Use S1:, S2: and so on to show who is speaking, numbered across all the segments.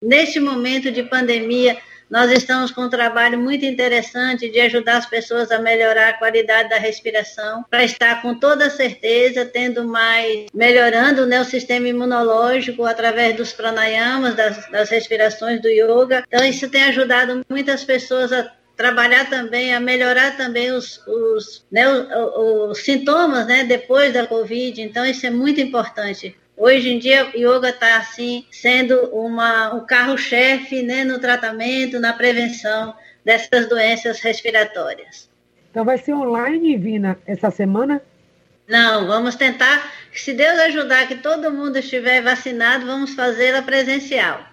S1: neste momento de pandemia, nós estamos com um trabalho muito interessante de ajudar as pessoas a melhorar a qualidade da respiração, para estar com toda certeza tendo mais, melhorando né, o sistema imunológico através dos pranayamas, das, das respirações do yoga. Então, isso tem ajudado muitas pessoas a trabalhar também, a melhorar também os, os, né, os, os sintomas né, depois da Covid. Então, isso é muito importante. Hoje em dia, yoga está assim sendo uma, um carro-chefe né, no tratamento, na prevenção dessas doenças respiratórias.
S2: Então vai ser online, Vina, essa semana?
S1: Não, vamos tentar, se Deus ajudar que todo mundo estiver vacinado, vamos fazê-la presencial.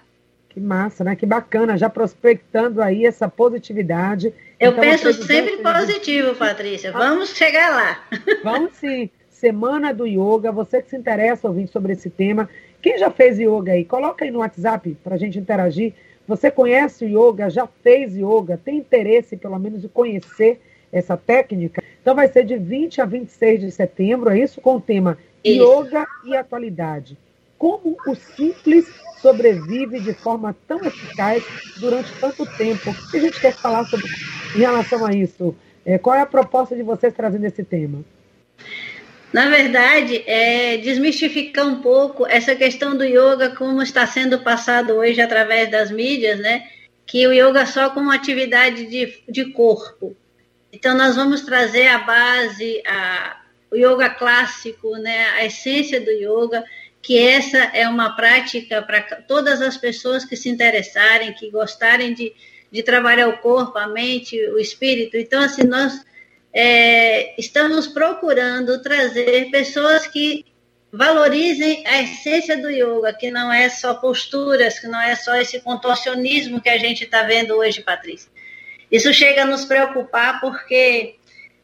S2: Que massa, né? Que bacana, já prospectando aí essa positividade.
S1: Eu então, penso sempre positivo, Patrícia. Vamos chegar lá.
S2: Vamos sim. Semana do Yoga. Você que se interessa ouvir sobre esse tema, quem já fez yoga aí? Coloca aí no WhatsApp para a gente interagir. Você conhece o yoga, já fez yoga, tem interesse pelo menos de conhecer essa técnica? Então vai ser de 20 a 26 de setembro, é isso? Com o tema isso. Yoga e Atualidade. Como o simples sobrevive de forma tão eficaz durante tanto tempo? O que a gente quer falar sobre, em relação a isso? É, qual é a proposta de vocês trazendo esse tema?
S1: Na verdade, é desmistificar um pouco essa questão do yoga, como está sendo passado hoje através das mídias, né? Que o yoga só como atividade de, de corpo. Então, nós vamos trazer a base, a, o yoga clássico, né? A essência do yoga, que essa é uma prática para todas as pessoas que se interessarem, que gostarem de, de trabalhar o corpo, a mente, o espírito. Então, assim, nós é, estamos procurando trazer pessoas que valorizem a essência do yoga, que não é só posturas, que não é só esse contorcionismo que a gente está vendo hoje, Patrícia. Isso chega a nos preocupar porque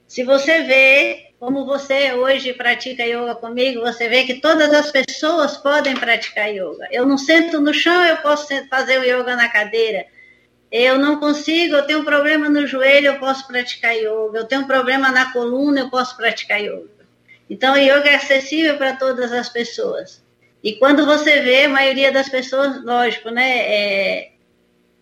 S1: se você vê como você hoje pratica yoga comigo, você vê que todas as pessoas podem praticar yoga. Eu não sento no chão, eu posso fazer o yoga na cadeira eu não consigo, eu tenho um problema no joelho, eu posso praticar yoga. Eu tenho um problema na coluna, eu posso praticar yoga. Então, yoga é acessível para todas as pessoas. E quando você vê, a maioria das pessoas, lógico, né, é,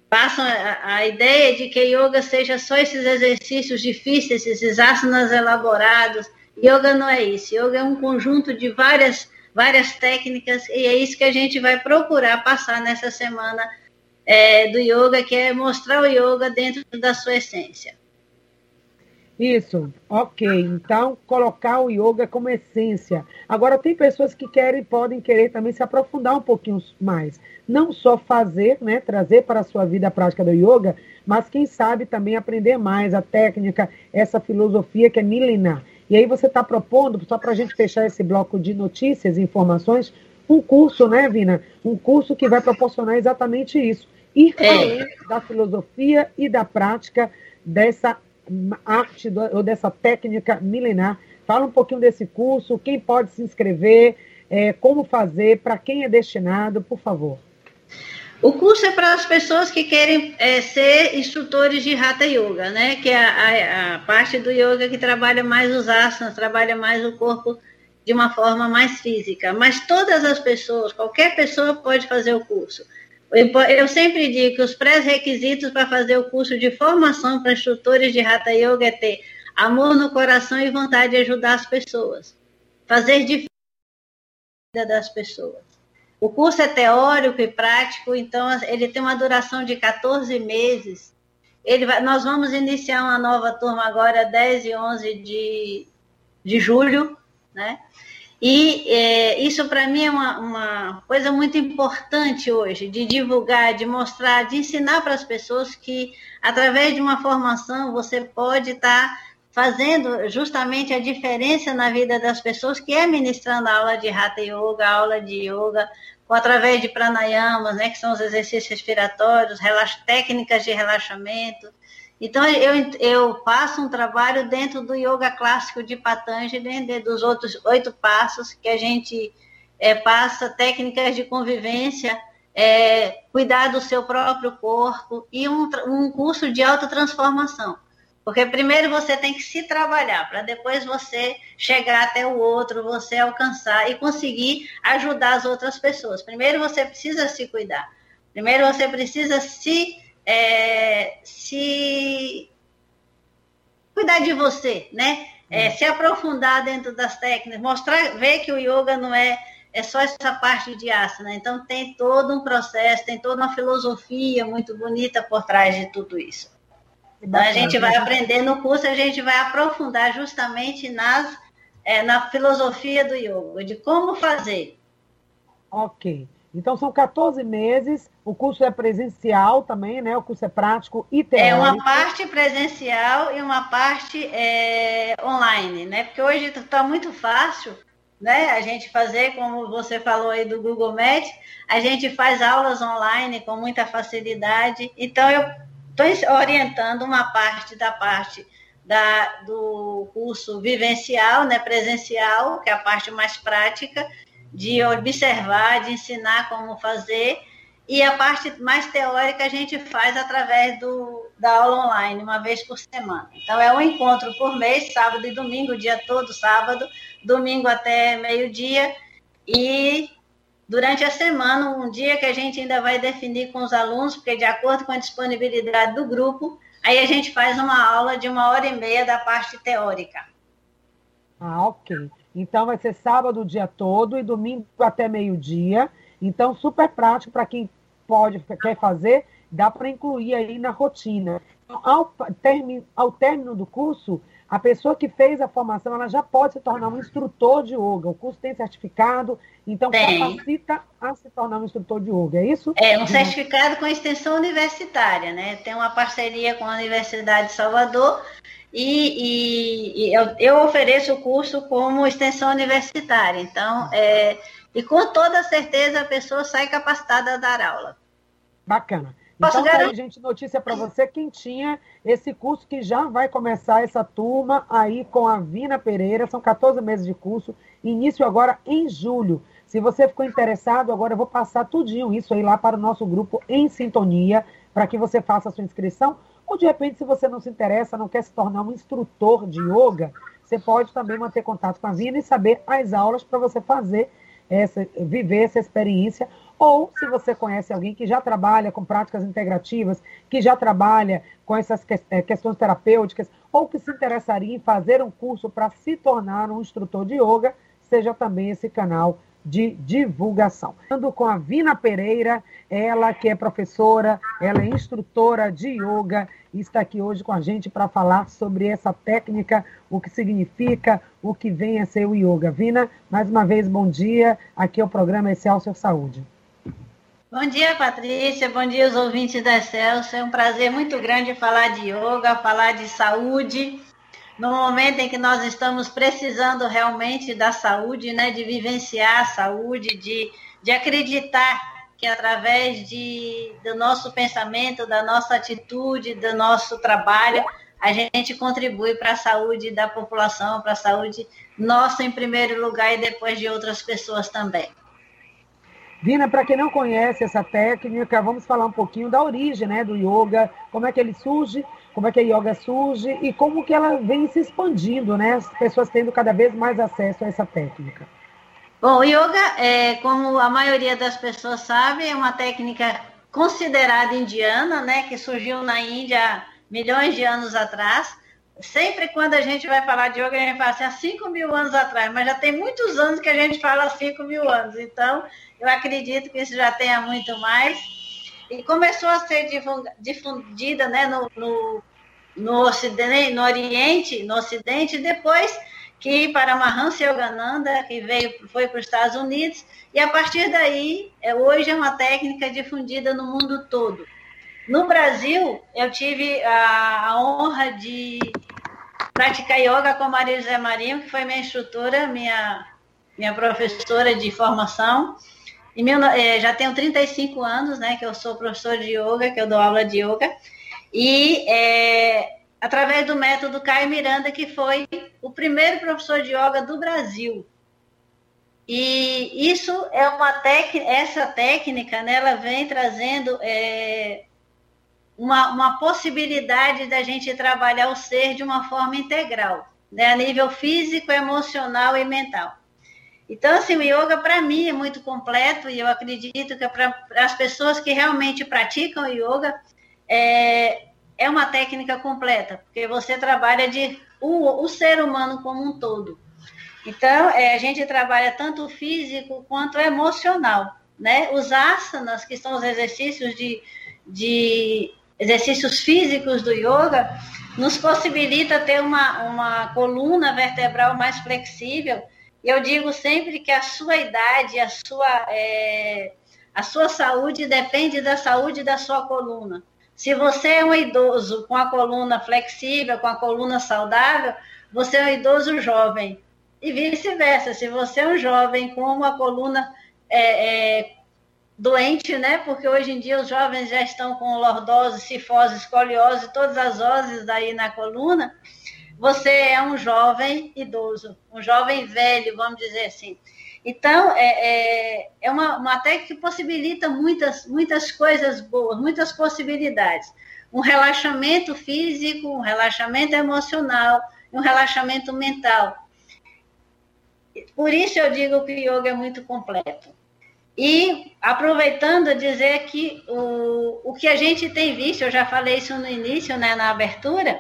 S1: passam a, a, ideia de que yoga seja só esses exercícios difíceis, esses asanas elaborados. Yoga não é isso. Yoga é um conjunto de várias, várias técnicas e é isso que a gente vai procurar passar nessa semana é, do yoga, que é mostrar o yoga dentro da sua essência.
S2: Isso, ok. Então, colocar o yoga como essência. Agora, tem pessoas que querem, podem querer também se aprofundar um pouquinho mais. Não só fazer, né, trazer para a sua vida a prática do yoga, mas quem sabe também aprender mais a técnica, essa filosofia que é milenar. E aí você está propondo, só para a gente fechar esse bloco de notícias e informações, um curso, né, Vina? Um curso que vai proporcionar exatamente isso. Ir é. além da filosofia e da prática dessa arte do, ou dessa técnica milenar. Fala um pouquinho desse curso, quem pode se inscrever, é, como fazer, para quem é destinado, por favor.
S1: O curso é para as pessoas que querem é, ser instrutores de Hatha Yoga, né? Que é a, a, a, parte do yoga que trabalha mais os asanas, trabalha mais o corpo de uma forma mais física. Mas todas as pessoas, qualquer pessoa pode fazer o curso. Eu sempre digo que os pré-requisitos para fazer o curso de formação para instrutores de Hatha Yoga é ter amor no coração e vontade de ajudar as pessoas. Fazer diferença das pessoas. O curso é teórico e prático, então ele tem uma duração de 14 meses. Vai, nós vamos iniciar uma nova turma agora, 10 e 11 de, de julho, né? E é, isso para mim é uma, uma, coisa muito importante hoje, de divulgar, de mostrar, de ensinar para as pessoas que, através de uma formação, você pode estar tá fazendo justamente a diferença na vida das pessoas, que é ministrando a aula de Hatha Yoga, aula de Yoga, com, através de pranayamas, né, que são os exercícios respiratórios, técnicas de relaxamento, então, eu, eu faço um trabalho dentro do yoga clássico de Patanjali, dentro dos outros oito passos, que a gente é, passa técnicas de convivência, é, cuidar do seu próprio corpo e um, um curso de autotransformação. Porque primeiro você tem que se trabalhar, para depois você chegar até o outro, você alcançar e conseguir ajudar as outras pessoas. Primeiro você precisa se cuidar. Primeiro você precisa se, é, se cuidar de você, né? É, se aprofundar dentro das técnicas, mostrar, ver que o yoga não é é só essa parte de asana. Então tem todo um processo, tem toda uma filosofia muito bonita por trás de tudo isso. Então a gente vai aprender no curso, a gente vai aprofundar justamente nas, é, na filosofia do yoga, de como fazer.
S2: Ok. Então são 14 meses, o curso é presencial também, né? O curso é prático e teórico.
S1: É uma parte presencial e uma parte é, online, né? Porque hoje está muito fácil, né? A gente fazer, como você falou aí do Google Meet, a gente faz aulas online com muita facilidade. Então eu estou orientando uma parte da parte da, do curso vivencial, né, presencial, que é a parte mais prática, de observar, de ensinar como fazer, e a parte mais teórica a gente faz através do, da aula online, uma vez por semana. Então, é um encontro por mês, sábado e domingo, dia todo, sábado, domingo até meio-dia, e durante a semana, um dia que a gente ainda vai definir com os alunos, porque de acordo com a disponibilidade do grupo, aí a gente faz uma aula de uma hora e meia da parte teórica.
S2: Ah, ok. Então vai ser sábado o dia todo e domingo até meio-dia. Então, super prático para quem pode, quer fazer, dá para incluir aí na rotina. Então, ao, termi, ao término do curso, a pessoa que fez a formação, ela já pode se tornar um instrutor de yoga. O curso tem certificado, então tem. capacita a se tornar um instrutor de yoga, é isso?
S1: É, um certificado com extensão universitária, né? Tem uma parceria com a Universidade de Salvador e, e, e eu, eu, ofereço o curso como extensão universitária. Então, é, e com toda certeza a pessoa sai capacitada a dar aula.
S2: Bacana. Posso então, tá aí, gente, notícia para você, quem tinha esse curso que já vai começar essa turma aí com a Vina Pereira, são 14 meses de curso, início agora em julho. Se você ficou interessado, agora eu vou passar tudinho isso aí lá para o nosso grupo em sintonia, para que você faça a sua inscrição. Ou de repente, se você não se interessa, não quer se tornar um instrutor de yoga, você pode também manter contato com a Vina e saber as aulas para você fazer essa, viver essa experiência ou se você conhece alguém que já trabalha com práticas integrativas, que já trabalha com essas eh, questões terapêuticas, ou que se interessaria em fazer um curso para se tornar um instrutor de yoga, seja também esse canal de divulgação. Ando com a Vina Pereira, ela que é professora, ela é instrutora de yoga e está aqui hoje com a gente para falar sobre essa técnica, o que significa, o que vem a ser o yoga. Vina, mais uma vez, bom dia. Aqui é o programa Excelsior Saúde.
S1: Bom dia, Patrícia. Bom dia, os ouvintes da Celso. É um prazer muito grande falar de yoga, falar de saúde, no momento em que nós estamos precisando realmente da saúde, né, de vivenciar a saúde, de, de acreditar que através de, do nosso pensamento, da nossa atitude, do nosso trabalho, a gente contribui para a saúde da população, para a saúde nossa em primeiro lugar e depois de outras pessoas também.
S2: Dina, para quem não conhece essa técnica, vamos falar um pouquinho da origem né, do yoga, como é que ele surge, como é que a yoga surge e como que ela vem se expandindo, né? As pessoas tendo cada vez mais acesso a essa técnica.
S1: Bom, o yoga, é, como a maioria das pessoas sabe, é uma técnica considerada indiana, né, que surgiu na Índia milhões de anos atrás. Sempre quando a gente vai falar de yoga, a gente fala assim, há 5 mil anos atrás, mas já tem muitos anos que a gente fala 5 mil anos. Então, eu acredito que isso já tenha muito mais. E começou a ser difundida né, no, no, no, ocidente, no Oriente, no Ocidente, depois que para Mahansa Yogananda, que veio, foi para os Estados Unidos, e a partir daí, é, hoje é uma técnica difundida no mundo todo. No Brasil, eu tive a honra de praticar yoga com Maria José Marinho, que foi minha instrutora, minha, minha professora de formação, meu, é, já tenho 35 anos, né, que eu sou professor de yoga, que eu dou aula de yoga, e é, através do método Caio Miranda, que foi o primeiro professor de yoga do Brasil. E isso é uma técnica, essa técnica, né, ela vem trazendo é, uma, uma possibilidade da gente trabalhar o ser de uma forma integral, né, a nível físico, emocional e mental. Então, assim, o yoga para mim é muito completo e eu acredito que para as pessoas que realmente praticam yoga é, é uma técnica completa, porque você trabalha de o, o ser humano como um todo. Então, é, a gente trabalha tanto o físico quanto o emocional, né? Os asanas, que são os exercícios de, de exercícios físicos do yoga, nos possibilita ter uma, uma coluna vertebral mais flexível. E eu digo sempre que a sua idade, a sua, é, a sua saúde depende da saúde da sua coluna. Se você é um idoso com a coluna flexível, com a coluna saudável, você é um idoso jovem. E vice-versa, se você é um jovem com uma coluna é, é, doente, né? Porque hoje em dia os jovens já estão com lordose, cifose, escoliose, todas as oses aí na coluna. Você é um jovem idoso, um jovem velho, vamos dizer assim. Então, é, é, é uma, uma técnica que possibilita muitas, muitas coisas boas, muitas possibilidades. Um relaxamento físico, um relaxamento emocional, um relaxamento mental. Por isso eu digo que o yoga é muito completo. E aproveitando dizer que o, o que a gente tem visto, eu já falei isso no início, né, na abertura,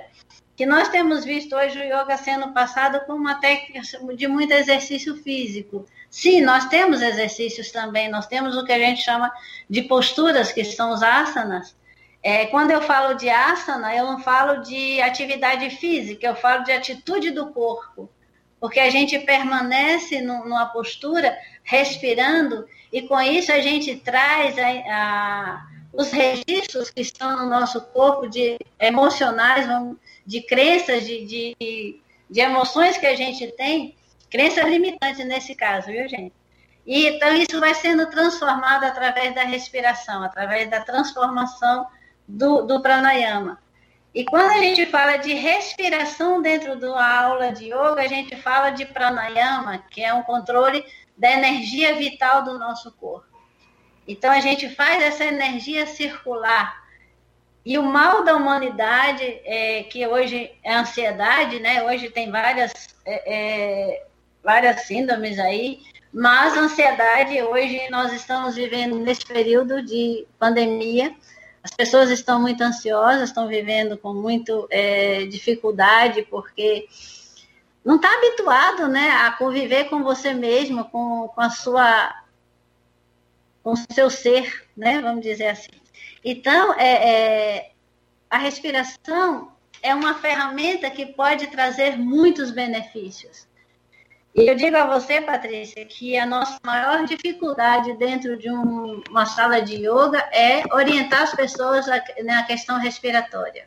S1: que nós temos visto hoje o yoga sendo passado como uma técnica de muito exercício físico. Sim, nós temos exercícios também, nós temos o que a gente chama de posturas, que são os asanas. É, quando eu falo de asana, eu não falo de atividade física, eu falo de atitude do corpo, porque a gente permanece numa postura respirando e com isso a gente traz a, a, os registros que estão no nosso corpo de emocionais, de crenças, de, de, de emoções que a gente tem, crenças limitantes nesse caso, viu, gente? E então isso vai sendo transformado através da respiração, através da transformação do, do pranayama. E quando a gente fala de respiração dentro da aula de yoga, a gente fala de pranayama, que é um controle da energia vital do nosso corpo. Então a gente faz essa energia circular. E o mal da humanidade, é, que hoje é ansiedade, né? Hoje tem várias, é, é, várias síndromes aí, mas ansiedade, hoje nós estamos vivendo nesse período de pandemia, as pessoas estão muito ansiosas, estão vivendo com muita é, dificuldade, porque não está habituado né, a conviver com você mesmo, com, com a sua com o seu ser, né, vamos dizer assim. Então, é, é, a respiração é uma ferramenta que pode trazer muitos benefícios. E eu digo a você, Patrícia, que a nossa maior dificuldade dentro de um, uma sala de yoga é orientar as pessoas na questão respiratória.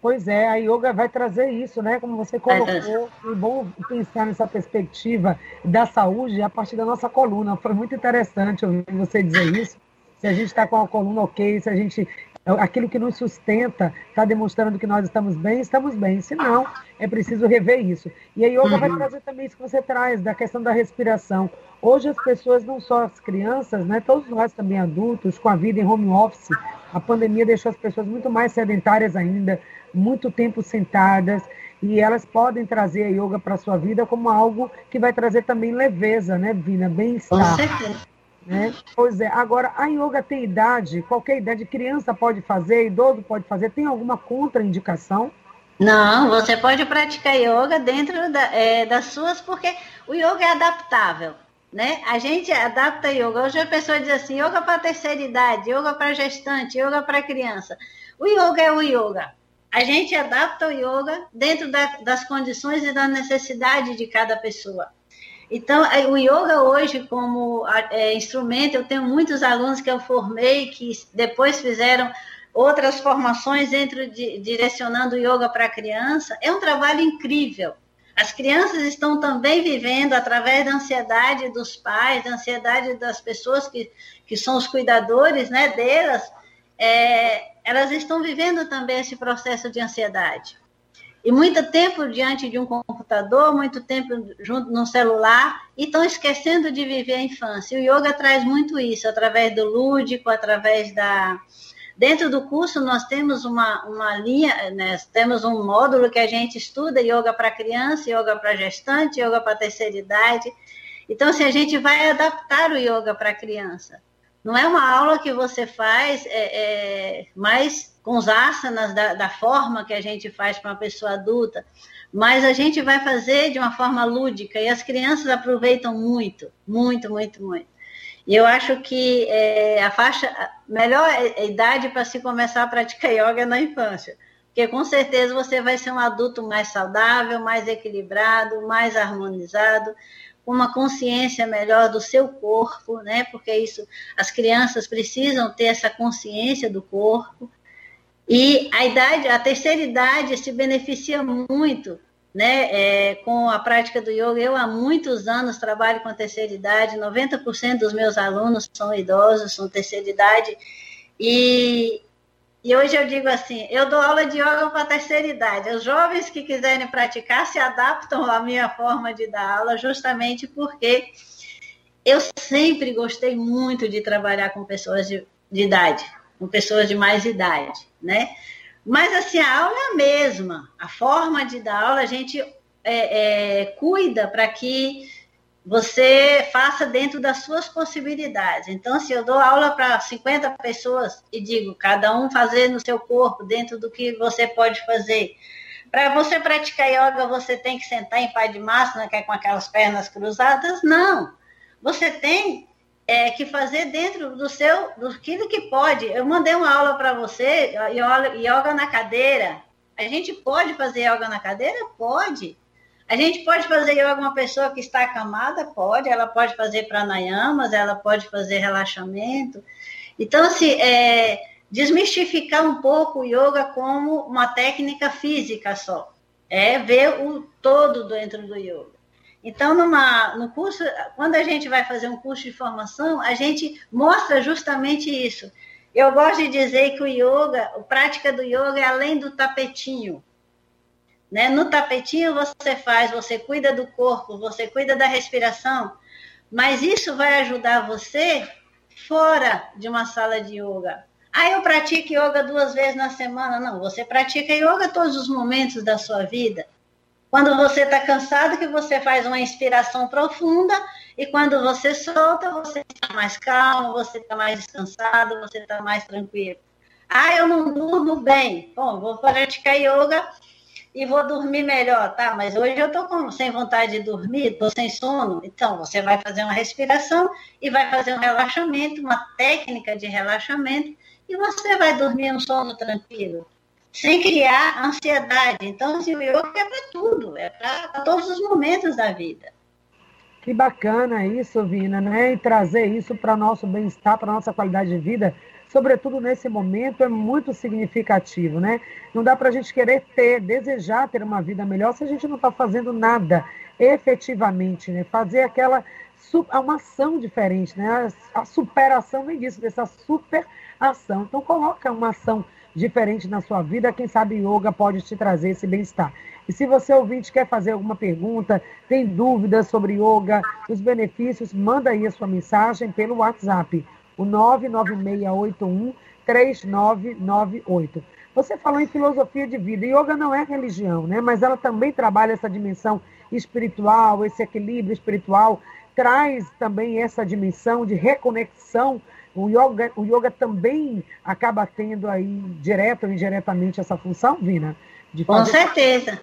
S2: Pois é, a yoga vai trazer isso, né? Como você colocou, é bom pensar nessa perspectiva da saúde a partir da nossa coluna. Foi muito interessante ouvir você dizer isso. Se a gente está com a coluna ok, se a gente aquilo que nos sustenta está demonstrando que nós estamos bem, estamos bem. Se não, é preciso rever isso. E a yoga uhum. vai trazer também isso que você traz, da questão da respiração. Hoje as pessoas, não só as crianças, né, todos nós também adultos, com a vida em home office, a pandemia deixou as pessoas muito mais sedentárias ainda, muito tempo sentadas e elas podem trazer a yoga para a sua vida como algo que vai trazer também leveza, né, Vina? Bem-estar. Né? Pois é, agora a yoga tem idade, qualquer idade, criança pode fazer, idoso pode fazer, tem alguma contraindicação?
S1: Não, você pode praticar yoga dentro da, é, das suas, porque o yoga é adaptável, né? A gente adapta yoga. Hoje a pessoa diz assim, yoga para terceira idade, yoga para gestante, yoga para criança. O yoga é o yoga a gente adapta o yoga dentro da, das condições e da necessidade de cada pessoa. Então, é, o yoga hoje, como é, instrumento, eu tenho muitos alunos que eu formei que depois fizeram outras formações dentro de direcionando o yoga para a criança. É um trabalho incrível. As crianças estão também vivendo através da ansiedade dos pais, da ansiedade das pessoas que, que são os cuidadores né, delas. É, elas estão vivendo também esse processo de ansiedade. E muito tempo diante de um computador, muito tempo junto no celular, e estão esquecendo de viver a infância. O yoga traz muito isso, através do lúdico, através da. Dentro do curso, nós temos uma, uma linha, né? temos um módulo que a gente estuda yoga para criança, yoga para gestante, yoga para terceira idade. Então, assim, a gente vai adaptar o yoga para criança. Não é uma aula que você faz é, é, mais com os asanas da, da forma que a gente faz para uma pessoa adulta, mas a gente vai fazer de uma forma lúdica e as crianças aproveitam muito, muito, muito, muito. E eu acho que é, a faixa, melhor idade para se começar a praticar yoga é na infância. Porque com certeza você vai ser um adulto mais saudável, mais equilibrado, mais harmonizado, com uma consciência melhor do seu corpo, né? Porque isso, as crianças precisam ter essa consciência do corpo. E a idade, a terceira idade se beneficia muito né, é, com a prática do yoga. Eu há muitos anos trabalho com a terceira idade, 90% dos meus alunos são idosos, são terceira idade, e, e hoje eu digo assim, eu dou aula de yoga para a terceira idade. Os jovens que quiserem praticar se adaptam à minha forma de dar aula, justamente porque eu sempre gostei muito de trabalhar com pessoas de, de idade, com pessoas de mais idade, né? Mas assim, a aula é a mesma, a forma de dar aula a gente é, é, cuida para que você faça dentro das suas possibilidades. Então, se eu dou aula para 50 pessoas e digo, cada um fazer no seu corpo, dentro do que você pode fazer. Para você praticar yoga, você tem que sentar em pai de máquina, que é com aquelas pernas cruzadas? Não. Você tem é, que fazer dentro do seu, do que pode. Eu mandei uma aula para você, yoga na cadeira. A gente pode fazer yoga na cadeira? Pode. A gente pode fazer yoga uma pessoa que está acamada? Pode. Ela pode fazer pranayamas, ela pode fazer relaxamento. Então, assim, é, desmistificar um pouco o yoga como uma técnica física só. É ver o todo dentro do yoga. Então, numa, no curso, quando a gente vai fazer um curso de formação, a gente mostra justamente isso. Eu gosto de dizer que o yoga, a prática do yoga é além do tapetinho. Né? No tapetinho você faz, você cuida do corpo, você cuida da respiração, mas isso vai ajudar você fora de uma sala de yoga. Ah, eu pratico yoga duas vezes na semana. Não, você pratica yoga todos os momentos da sua vida. Quando você está cansado, que você faz uma inspiração profunda, e quando você solta, você está mais calmo, você está mais descansado, você está mais tranquilo. Ah, eu não durmo bem. Bom, vou praticar yoga e vou dormir melhor, tá? Mas hoje eu estou sem vontade de dormir, estou sem sono. Então, você vai fazer uma respiração e vai fazer um relaxamento, uma técnica de relaxamento, e você vai dormir um sono tranquilo sem criar ansiedade. Então, assim, o yoga é para tudo, é para todos os momentos da vida.
S2: Que bacana isso, Vina, né? E trazer isso para nosso bem-estar, para nossa qualidade de vida, sobretudo nesse momento, é muito significativo, né? Não dá para a gente querer ter, desejar ter uma vida melhor se a gente não está fazendo nada efetivamente, né? Fazer aquela uma ação diferente, né? A superação vem disso, dessa super ação. Então coloca uma ação diferente na sua vida, quem sabe yoga pode te trazer esse bem-estar. E se você ouvinte quer fazer alguma pergunta, tem dúvidas sobre yoga, os benefícios, manda aí a sua mensagem pelo WhatsApp, o 99681 3998. Você falou em filosofia de vida. Yoga não é religião, né? Mas ela também trabalha essa dimensão espiritual, esse equilíbrio espiritual, traz também essa dimensão de reconexão o yoga, o yoga também acaba tendo aí, direto ou indiretamente, essa função, Vina?
S1: Com certeza.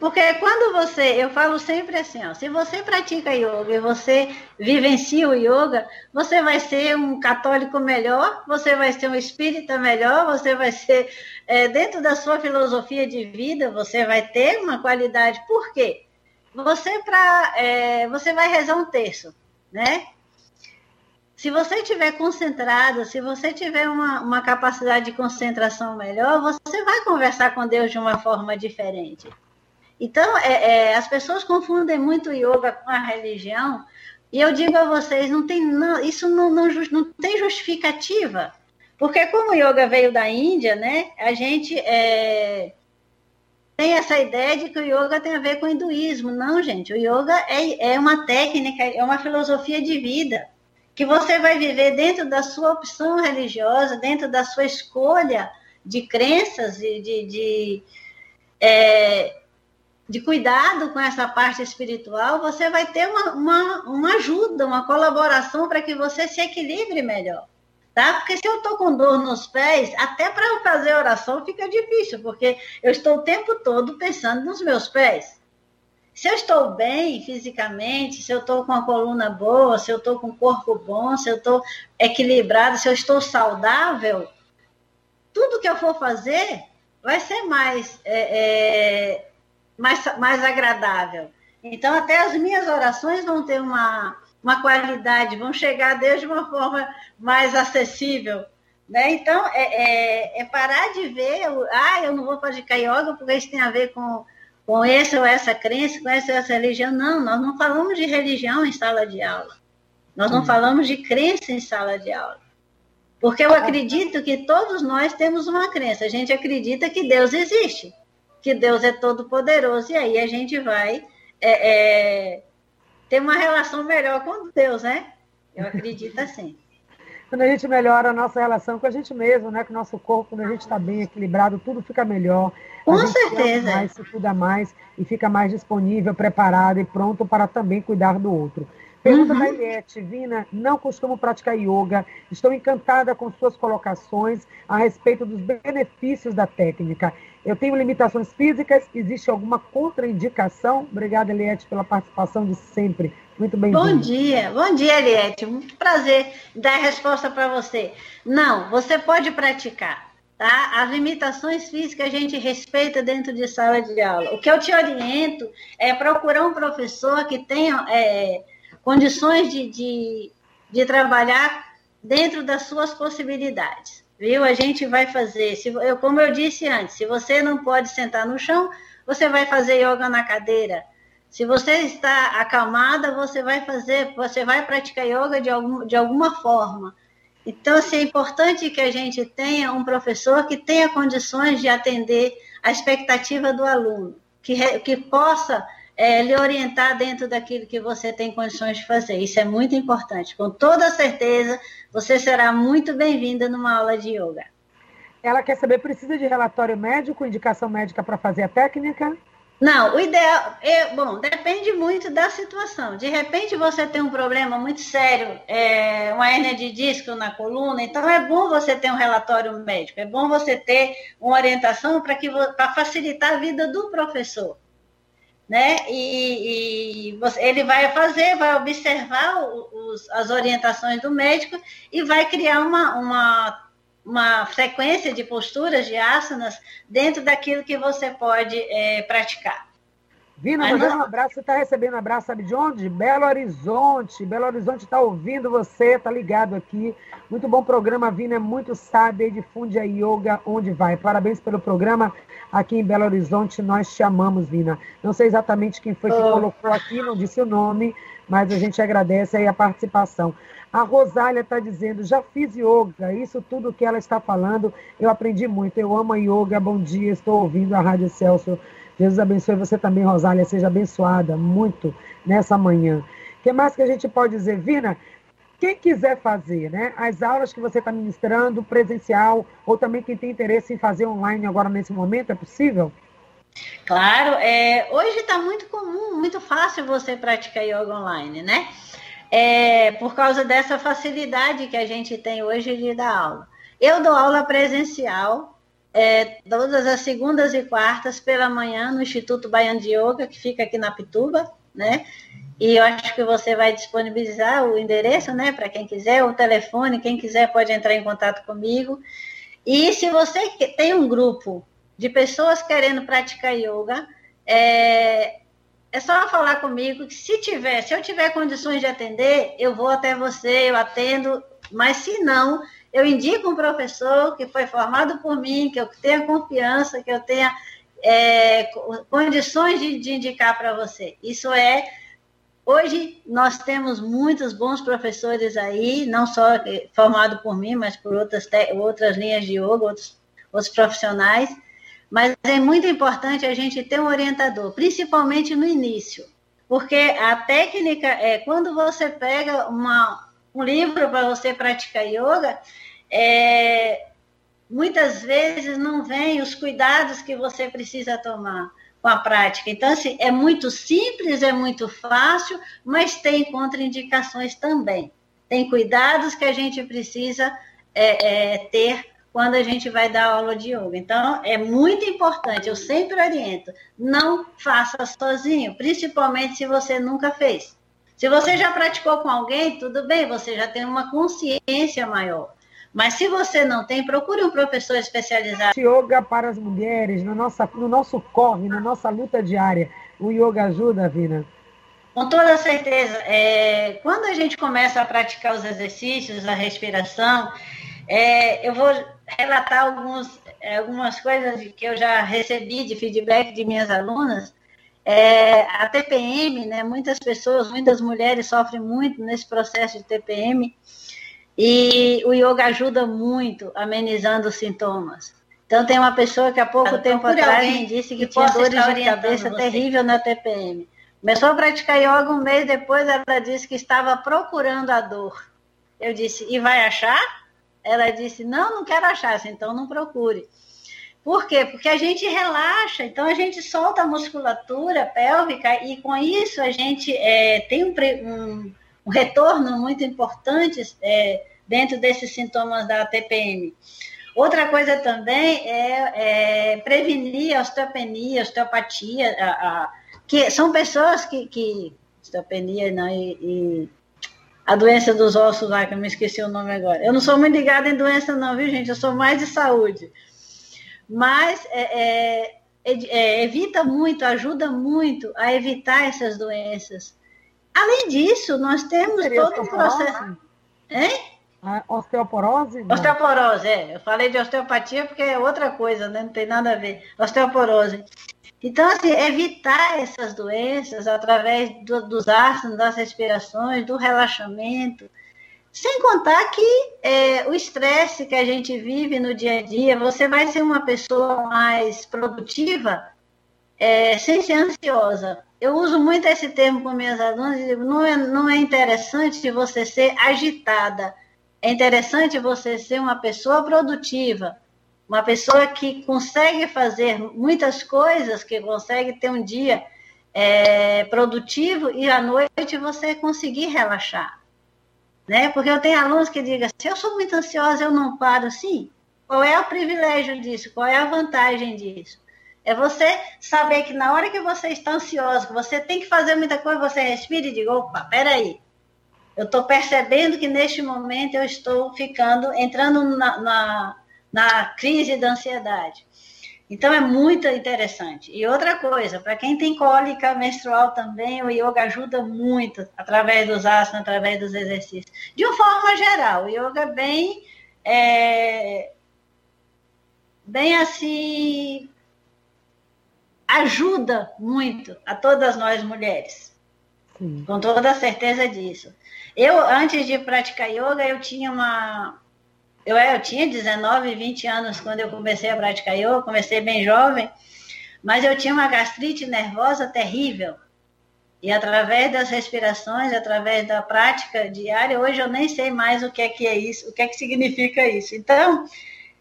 S1: Porque quando você, eu falo sempre assim, ó, se você pratica yoga e você vivencia o yoga, você vai ser um católico melhor, você vai ser um espírita melhor, você vai ser, é, dentro da sua filosofia de vida, você vai ter uma qualidade. Por quê? Você, pra, é, você vai rezar um terço, né? Se você estiver concentrado, se você tiver uma, uma capacidade de concentração melhor, você vai conversar com Deus de uma forma diferente. Então, é, é, as pessoas confundem muito yoga com a religião, e eu digo a vocês, não tem, não, isso não, não, não, tem justificativa. Porque como o yoga veio da Índia, né, a gente é, tem essa ideia de que o yoga tem a ver com o hinduísmo. Não, gente, o yoga é, é uma técnica, é uma filosofia de vida que você vai viver dentro da sua opção religiosa, dentro da sua escolha de crenças e de, de é, de cuidado com essa parte espiritual, você vai ter uma, uma, uma ajuda, uma colaboração para que você se equilibre melhor. Tá? Porque se eu estou com dor nos pés, até para eu fazer oração fica difícil, porque eu estou o tempo todo pensando nos meus pés. Se eu estou bem fisicamente, se eu estou com a coluna boa, se eu estou com o corpo bom, se eu estou equilibrado, se eu estou saudável, tudo que eu for fazer vai ser mais é, é, mais, mais agradável. Então, até as minhas orações vão ter uma, uma qualidade, vão chegar desde uma forma mais acessível. Né? Então, é, é, é parar de ver, ah, eu não vou praticar yoga porque isso tem a ver com, com essa ou essa crença, com essa ou essa religião. Não, nós não falamos de religião em sala de aula. Nós não falamos de crença em sala de aula. Porque eu acredito que todos nós temos uma crença. A gente acredita que Deus existe que Deus é todo poderoso, e aí a gente vai é, é, ter uma relação melhor com Deus, né? Eu acredito assim.
S2: Quando a gente melhora a nossa relação com a gente mesmo, né? Com o nosso corpo, quando a gente está bem equilibrado, tudo fica melhor.
S1: Com a certeza.
S2: mais, se cuida mais e fica mais disponível, preparado e pronto para também cuidar do outro. Pergunta uhum. da Eliette, Vina, não costumo praticar yoga, estou encantada com suas colocações a respeito dos benefícios da técnica. Eu tenho limitações físicas, existe alguma contraindicação? Obrigada, Eliette, pela participação de sempre. Muito bem
S1: Bom dia, bom dia, Eliette. Muito prazer dar a resposta para você. Não, você pode praticar. Tá? As limitações físicas a gente respeita dentro de sala de aula. O que eu te oriento é procurar um professor que tenha é, condições de, de, de trabalhar dentro das suas possibilidades viu? A gente vai fazer, se, eu, como eu disse antes, se você não pode sentar no chão, você vai fazer yoga na cadeira. Se você está acalmada, você vai fazer, você vai praticar yoga de, algum, de alguma forma. Então, assim, é importante que a gente tenha um professor que tenha condições de atender a expectativa do aluno, que, que possa é, lhe orientar dentro daquilo que você tem condições de fazer. Isso é muito importante. Com toda certeza, você será muito bem-vinda numa aula de yoga.
S2: Ela quer saber, precisa de relatório médico, indicação médica para fazer a técnica?
S1: Não, o ideal, é, bom, depende muito da situação. De repente você tem um problema muito sério, é, uma hernia de disco na coluna, então é bom você ter um relatório médico, é bom você ter uma orientação para facilitar a vida do professor né? E, e você, ele vai fazer, vai observar os, as orientações do médico e vai criar uma, uma, uma sequência de posturas, de asanas, dentro daquilo que você pode é, praticar.
S2: Vina, mandando um abraço, você está recebendo um abraço, sabe de onde? Belo Horizonte. Belo Horizonte está ouvindo você, está ligado aqui. Muito bom programa, Vina, é muito sábio e difunde a yoga onde vai. Parabéns pelo programa aqui em Belo Horizonte, nós chamamos, Vina. Não sei exatamente quem foi que oh. colocou aqui, não disse o nome, mas a gente agradece aí a participação. A Rosália está dizendo, já fiz yoga, isso tudo que ela está falando, eu aprendi muito. Eu amo a yoga, bom dia, estou ouvindo a Rádio Celso Jesus abençoe você também, Rosália. Seja abençoada muito nessa manhã. O que mais que a gente pode dizer? Vina, quem quiser fazer, né? As aulas que você está ministrando, presencial, ou também quem tem interesse em fazer online agora nesse momento, é possível?
S1: Claro, é, hoje está muito comum, muito fácil você praticar yoga online, né? É, por causa dessa facilidade que a gente tem hoje de dar aula. Eu dou aula presencial é, todas as segundas e quartas pela manhã no Instituto Baiano de Yoga, que fica aqui na Pituba, né? E eu acho que você vai disponibilizar o endereço, né, para quem quiser, o telefone, quem quiser pode entrar em contato comigo. E se você tem um grupo de pessoas querendo praticar yoga, é, é só falar comigo que se tiver, se eu tiver condições de atender, eu vou até você, eu atendo, mas se não, eu indico um professor que foi formado por mim, que eu tenha confiança, que eu tenha é, condições de, de indicar para você. Isso é. Hoje nós temos muitos bons professores aí, não só formado por mim, mas por outras, outras linhas de yoga, outros, outros profissionais. Mas é muito importante a gente ter um orientador, principalmente no início, porque a técnica é quando você pega uma, um livro para você praticar yoga, é, muitas vezes não vem os cuidados que você precisa tomar. com a prática. Então, assim, é muito simples, é muito fácil, mas tem contraindicações também. Tem cuidados que a gente precisa é, é, ter quando a gente vai dar aula de yoga. Então, é muito importante, eu sempre oriento, não faça sozinho, principalmente se você nunca fez. Se você já praticou com alguém, tudo bem, você já tem uma consciência maior. Mas se você não tem, procure um professor especializado.
S2: Yoga para as mulheres, no, nossa, no nosso corre, na nossa luta diária, o yoga ajuda, Vina?
S1: Com toda certeza. É, quando a gente começa a praticar os exercícios, a respiração, é, eu vou relatar alguns, algumas coisas que eu já recebi de feedback de minhas alunas. É, a TPM, né, muitas pessoas, muitas mulheres sofrem muito nesse processo de TPM e o yoga ajuda muito amenizando os sintomas. Então, tem uma pessoa que há pouco então, tempo atrás me disse que, que tinha dores de cabeça você. terrível na TPM. Começou a praticar yoga um mês depois, ela disse que estava procurando a dor. Eu disse, e vai achar? Ela disse, não, não quero achar, então não procure. Por quê? Porque a gente relaxa, então a gente solta a musculatura pélvica e com isso a gente é, tem um, um, um, retorno muito importante é, dentro desses sintomas da TPM. Outra coisa também é, é prevenir a osteopenia, a osteopatia, a, a, que são pessoas que, que osteopenia não, e, e, a doença dos ossos lá, que eu me esqueci o nome agora. Eu não sou muito ligada em doença não, viu, gente? Eu sou mais de saúde. Mas é, é, é evita muito, ajuda muito a evitar essas doenças. Além disso, nós temos todo um processo...
S2: Hein? A osteoporose?
S1: Não. Osteoporose, é. Eu falei de osteopatia porque é outra coisa, né? Não tem nada a ver. Osteoporose. Então, assim, evitar essas doenças através do, dos ácidos, das respirações, do relaxamento. Sem contar que é, o estresse que a gente vive no dia a dia, você vai ser uma pessoa mais produtiva é, sem ser ansiosa. Eu uso muito esse termo com minhas alunas digo, não é, não é interessante você ser agitada, é interessante você ser uma pessoa produtiva, uma pessoa que consegue fazer muitas coisas, que consegue ter um dia é, produtivo e à noite você conseguir relaxar. Né? Porque eu tenho alunos que digam, se eu sou muito ansiosa, eu não paro, sim. Qual é o privilégio disso? Qual é a vantagem disso? É você saber que na hora que você está ansioso, que você tem que fazer muita coisa, você respira e diga, opa, peraí, eu estou percebendo que neste momento eu estou ficando, entrando na, na, na crise da ansiedade. Então é muito interessante. E outra coisa, para quem tem cólica menstrual também, o yoga ajuda muito através dos asanas, através dos exercícios. De uma forma geral, o yoga é bem, é, bem assim, ajuda muito a todas nós mulheres. Sim. Com toda a certeza disso. Eu, antes de praticar yoga, eu tinha uma. Eu, eu tinha 19, 20 anos quando eu comecei a praticar yoga, comecei bem jovem, mas eu tinha uma gastrite nervosa terrível. E através das respirações, através da prática diária, hoje eu nem sei mais o que é que é isso, o que é que significa isso. Então,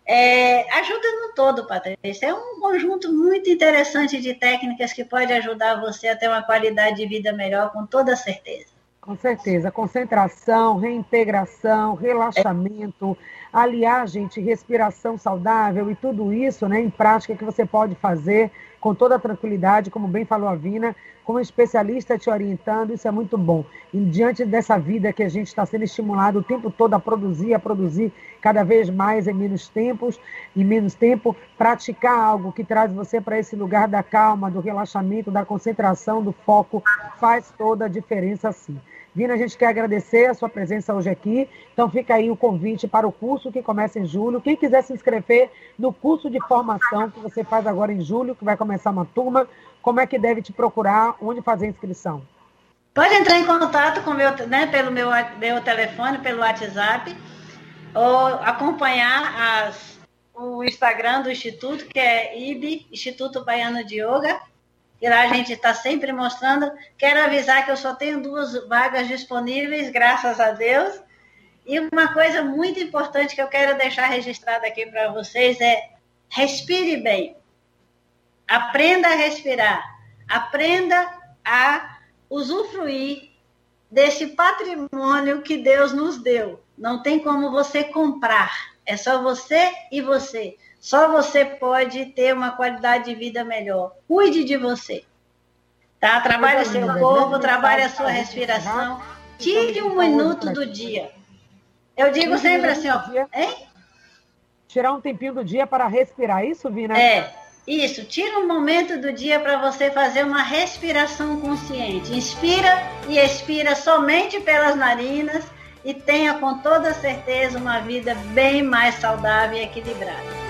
S1: é, ajuda no todo, Patrícia. É um conjunto muito interessante de técnicas que pode ajudar você a ter uma qualidade de vida melhor, com toda certeza.
S2: Com certeza. Concentração, reintegração, relaxamento, aliar, gente, respiração saudável e tudo isso né, em prática que você pode fazer com toda a tranquilidade, como bem falou a Vina, com um especialista te orientando, isso é muito bom. E diante dessa vida que a gente está sendo estimulado o tempo todo a produzir, a produzir cada vez mais em menos tempos, em menos tempo, praticar algo que traz você para esse lugar da calma, do relaxamento, da concentração, do foco, faz toda a diferença sim. Vina, a gente quer agradecer a sua presença hoje aqui. Então fica aí o convite para o curso que começa em julho. Quem quiser se inscrever no curso de formação que você faz agora em julho, que vai começar uma turma, como é que deve te procurar, onde fazer a inscrição?
S1: Pode entrar em contato com meu, né, pelo meu, meu telefone, pelo WhatsApp, ou acompanhar as, o Instagram do Instituto, que é IB, Instituto Baiano de Yoga, e lá a gente está sempre mostrando. Quero avisar que eu só tenho duas vagas disponíveis, graças a Deus. E uma coisa muito importante que eu quero deixar registrada aqui para vocês é respire bem. Aprenda a respirar. Aprenda a usufruir desse patrimônio que Deus nos deu. Não tem como você comprar. É só você e você. Só você pode ter uma qualidade de vida melhor. Cuide de você. Tá? Trabalhe seu corpo, trabalhe a sua respiração. Tire um minuto do dia. Eu digo sempre assim, ó. Hein?
S2: Tirar um tempinho do dia para respirar, isso, Vina?
S1: É, isso. Tira um momento do dia para você fazer uma respiração consciente. Inspira e expira somente pelas narinas e tenha com toda certeza uma vida bem mais saudável e equilibrada.